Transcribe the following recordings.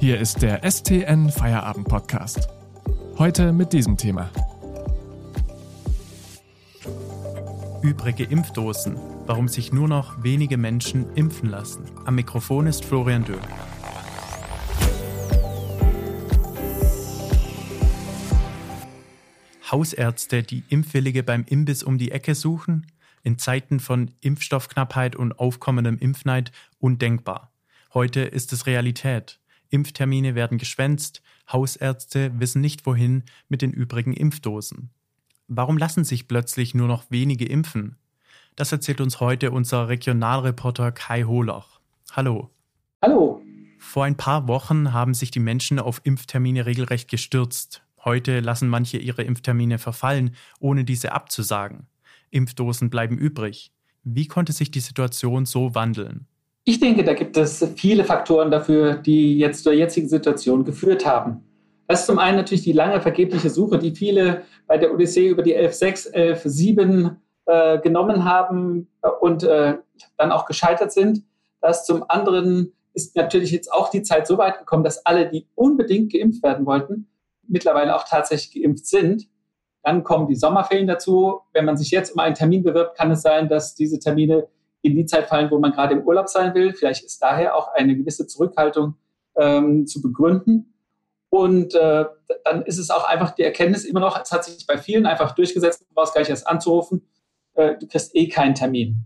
Hier ist der STN Feierabend Podcast. Heute mit diesem Thema. Übrige Impfdosen. Warum sich nur noch wenige Menschen impfen lassen. Am Mikrofon ist Florian Döhl. Hausärzte, die Impfwillige beim Imbiss um die Ecke suchen? In Zeiten von Impfstoffknappheit und aufkommendem Impfneid undenkbar. Heute ist es Realität. Impftermine werden geschwänzt, Hausärzte wissen nicht wohin mit den übrigen Impfdosen. Warum lassen sich plötzlich nur noch wenige impfen? Das erzählt uns heute unser Regionalreporter Kai Holoch. Hallo. Hallo. Vor ein paar Wochen haben sich die Menschen auf Impftermine regelrecht gestürzt. Heute lassen manche ihre Impftermine verfallen, ohne diese abzusagen. Impfdosen bleiben übrig. Wie konnte sich die Situation so wandeln? Ich denke, da gibt es viele Faktoren dafür, die jetzt zur jetzigen Situation geführt haben. Das ist zum einen natürlich die lange vergebliche Suche, die viele bei der Odyssee über die 11.6, 11.7 äh, genommen haben und äh, dann auch gescheitert sind. Das zum anderen ist natürlich jetzt auch die Zeit so weit gekommen, dass alle, die unbedingt geimpft werden wollten, mittlerweile auch tatsächlich geimpft sind. Dann kommen die Sommerferien dazu. Wenn man sich jetzt um einen Termin bewirbt, kann es sein, dass diese Termine in die Zeit fallen, wo man gerade im Urlaub sein will. Vielleicht ist daher auch eine gewisse Zurückhaltung ähm, zu begründen. Und äh, dann ist es auch einfach die Erkenntnis immer noch, es hat sich bei vielen einfach durchgesetzt, du brauchst gar nicht erst anzurufen, äh, du kriegst eh keinen Termin.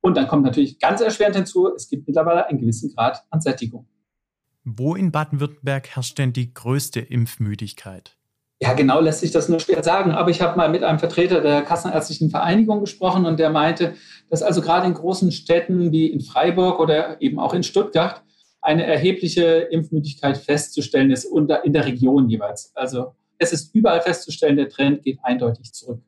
Und dann kommt natürlich ganz erschwerend hinzu, es gibt mittlerweile einen gewissen Grad an Sättigung. Wo in Baden-Württemberg herrscht denn die größte Impfmüdigkeit? Ja, genau lässt sich das nur schwer sagen. Aber ich habe mal mit einem Vertreter der Kassenärztlichen Vereinigung gesprochen und der meinte, dass also gerade in großen Städten wie in Freiburg oder eben auch in Stuttgart eine erhebliche Impfmüdigkeit festzustellen ist und in der Region jeweils. Also es ist überall festzustellen, der Trend geht eindeutig zurück.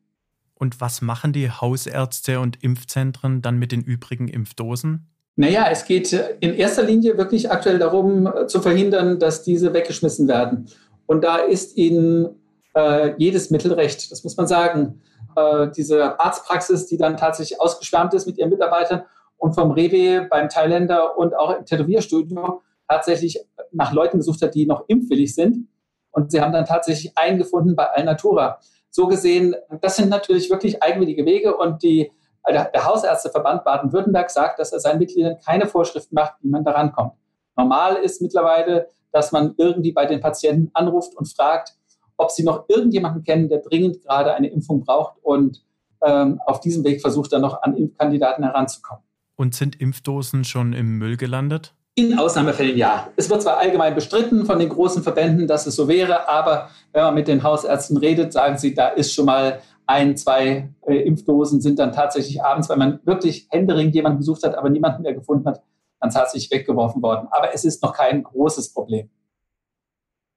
Und was machen die Hausärzte und Impfzentren dann mit den übrigen Impfdosen? Naja, es geht in erster Linie wirklich aktuell darum, zu verhindern, dass diese weggeschmissen werden. Und da ist ihnen äh, jedes Mittel recht, das muss man sagen. Äh, diese Arztpraxis, die dann tatsächlich ausgeschwärmt ist mit ihren Mitarbeitern und vom Rewe beim Thailänder und auch im Tätowierstudio tatsächlich nach Leuten gesucht hat, die noch impfwillig sind. Und sie haben dann tatsächlich einen gefunden bei Alnatura. So gesehen, das sind natürlich wirklich eigenwillige Wege und die, der Hausärzteverband Baden-Württemberg sagt, dass er seinen Mitgliedern keine Vorschriften macht, wie man daran kommt. Normal ist mittlerweile, dass man irgendwie bei den Patienten anruft und fragt, ob sie noch irgendjemanden kennen, der dringend gerade eine Impfung braucht und ähm, auf diesem Weg versucht dann noch an Impfkandidaten heranzukommen. Und sind Impfdosen schon im Müll gelandet? In Ausnahmefällen ja. Es wird zwar allgemein bestritten von den großen Verbänden, dass es so wäre, aber wenn man mit den Hausärzten redet, sagen sie, da ist schon mal ein, zwei äh, Impfdosen sind dann tatsächlich abends, weil man wirklich händeringend jemanden gesucht hat, aber niemanden mehr gefunden hat, dann tatsächlich weggeworfen worden. Aber es ist noch kein großes Problem.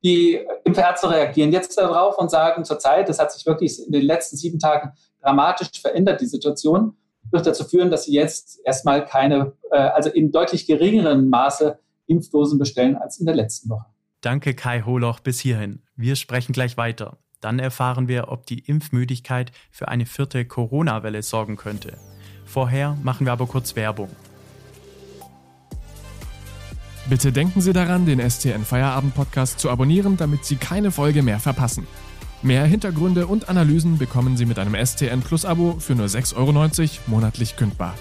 Die Impfärzte reagieren jetzt darauf und sagen zurzeit, das hat sich wirklich in den letzten sieben Tagen dramatisch verändert, die Situation, wird dazu führen, dass sie jetzt erstmal keine, äh, also in deutlich geringerem Maße Impfdosen bestellen als in der letzten Woche. Danke, Kai Holoch, bis hierhin. Wir sprechen gleich weiter. Dann erfahren wir, ob die Impfmüdigkeit für eine vierte Corona-Welle sorgen könnte. Vorher machen wir aber kurz Werbung. Bitte denken Sie daran, den STN Feierabend Podcast zu abonnieren, damit Sie keine Folge mehr verpassen. Mehr Hintergründe und Analysen bekommen Sie mit einem STN Plus Abo für nur 6,90 Euro monatlich kündbar.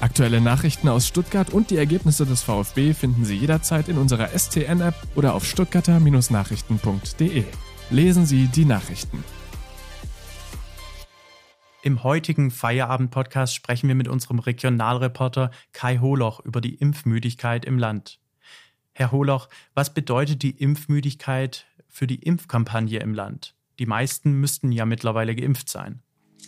Aktuelle Nachrichten aus Stuttgart und die Ergebnisse des VfB finden Sie jederzeit in unserer STN-App oder auf stuttgarter-nachrichten.de. Lesen Sie die Nachrichten. Im heutigen Feierabend-Podcast sprechen wir mit unserem Regionalreporter Kai Holoch über die Impfmüdigkeit im Land. Herr Holoch, was bedeutet die Impfmüdigkeit für die Impfkampagne im Land? Die meisten müssten ja mittlerweile geimpft sein.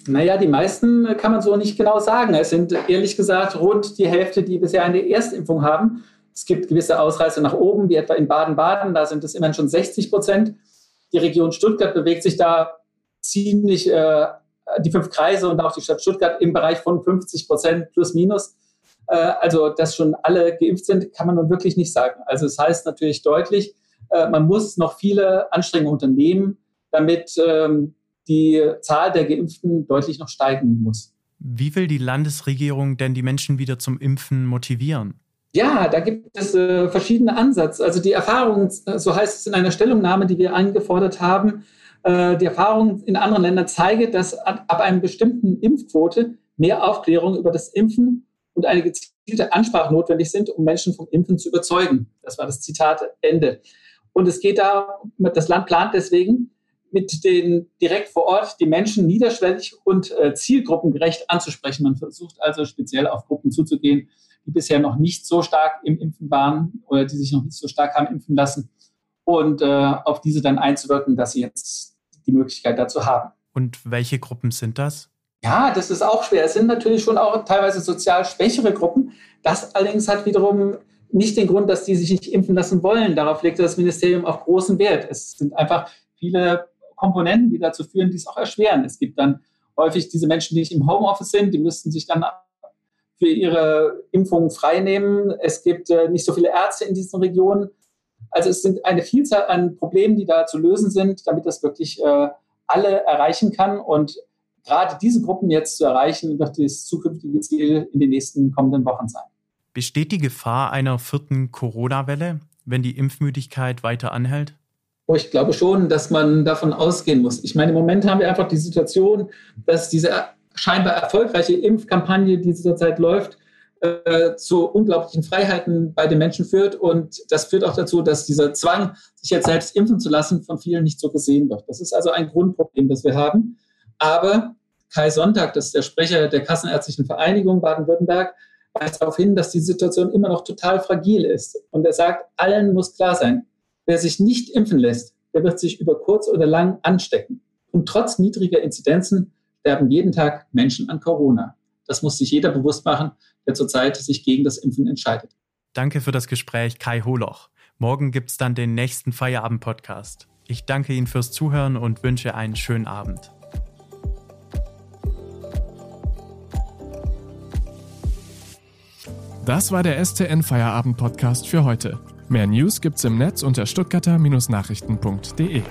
Naja, die meisten kann man so nicht genau sagen. Es sind ehrlich gesagt rund die Hälfte, die bisher eine Erstimpfung haben. Es gibt gewisse Ausreißer nach oben, wie etwa in Baden-Baden, da sind es immerhin schon 60 Prozent. Die Region Stuttgart bewegt sich da ziemlich, äh, die fünf Kreise und auch die Stadt Stuttgart im Bereich von 50 Prozent plus minus. Äh, also, dass schon alle geimpft sind, kann man nun wirklich nicht sagen. Also, es das heißt natürlich deutlich, äh, man muss noch viele Anstrengungen unternehmen, damit ähm, die Zahl der Geimpften deutlich noch steigen muss. Wie will die Landesregierung denn die Menschen wieder zum Impfen motivieren? Ja, da gibt es äh, verschiedene Ansätze. Also die Erfahrung, äh, so heißt es in einer Stellungnahme, die wir eingefordert haben, äh, die Erfahrung in anderen Ländern zeigt, dass ab, ab einer bestimmten Impfquote mehr Aufklärung über das Impfen und eine gezielte Ansprache notwendig sind, um Menschen vom Impfen zu überzeugen. Das war das Zitat Ende. Und es geht da, das Land plant deswegen, mit den direkt vor Ort die Menschen niederschwellig und äh, zielgruppengerecht anzusprechen. Man versucht also speziell auf Gruppen zuzugehen, die bisher noch nicht so stark im Impfen waren oder die sich noch nicht so stark haben impfen lassen und äh, auf diese dann einzuwirken, dass sie jetzt die Möglichkeit dazu haben. Und welche Gruppen sind das? Ja, das ist auch schwer. Es sind natürlich schon auch teilweise sozial schwächere Gruppen. Das allerdings hat wiederum nicht den Grund, dass die sich nicht impfen lassen wollen. Darauf legt das Ministerium auch großen Wert. Es sind einfach viele Komponenten, die dazu führen, die es auch erschweren. Es gibt dann häufig diese Menschen, die nicht im Homeoffice sind, die müssten sich dann für ihre Impfungen freinehmen. Es gibt äh, nicht so viele Ärzte in diesen Regionen. Also es sind eine Vielzahl an Problemen, die da zu lösen sind, damit das wirklich äh, alle erreichen kann. Und gerade diese Gruppen jetzt zu erreichen, wird das zukünftige Ziel in den nächsten kommenden Wochen sein. Besteht die Gefahr einer vierten Corona-Welle, wenn die Impfmüdigkeit weiter anhält? Oh, ich glaube schon, dass man davon ausgehen muss. Ich meine, im Moment haben wir einfach die Situation, dass diese scheinbar erfolgreiche Impfkampagne, die zurzeit läuft, äh, zu unglaublichen Freiheiten bei den Menschen führt. Und das führt auch dazu, dass dieser Zwang, sich jetzt selbst impfen zu lassen, von vielen nicht so gesehen wird. Das ist also ein Grundproblem, das wir haben. Aber Kai Sonntag, das ist der Sprecher der Kassenärztlichen Vereinigung Baden-Württemberg, weist darauf hin, dass die Situation immer noch total fragil ist. Und er sagt, allen muss klar sein, Wer sich nicht impfen lässt, der wird sich über kurz oder lang anstecken. Und trotz niedriger Inzidenzen sterben jeden Tag Menschen an Corona. Das muss sich jeder bewusst machen, der zurzeit sich gegen das Impfen entscheidet. Danke für das Gespräch, Kai Holoch. Morgen gibt es dann den nächsten Feierabend-Podcast. Ich danke Ihnen fürs Zuhören und wünsche einen schönen Abend. Das war der STN Feierabend Podcast für heute. Mehr News gibt's im Netz unter stuttgarter-nachrichten.de.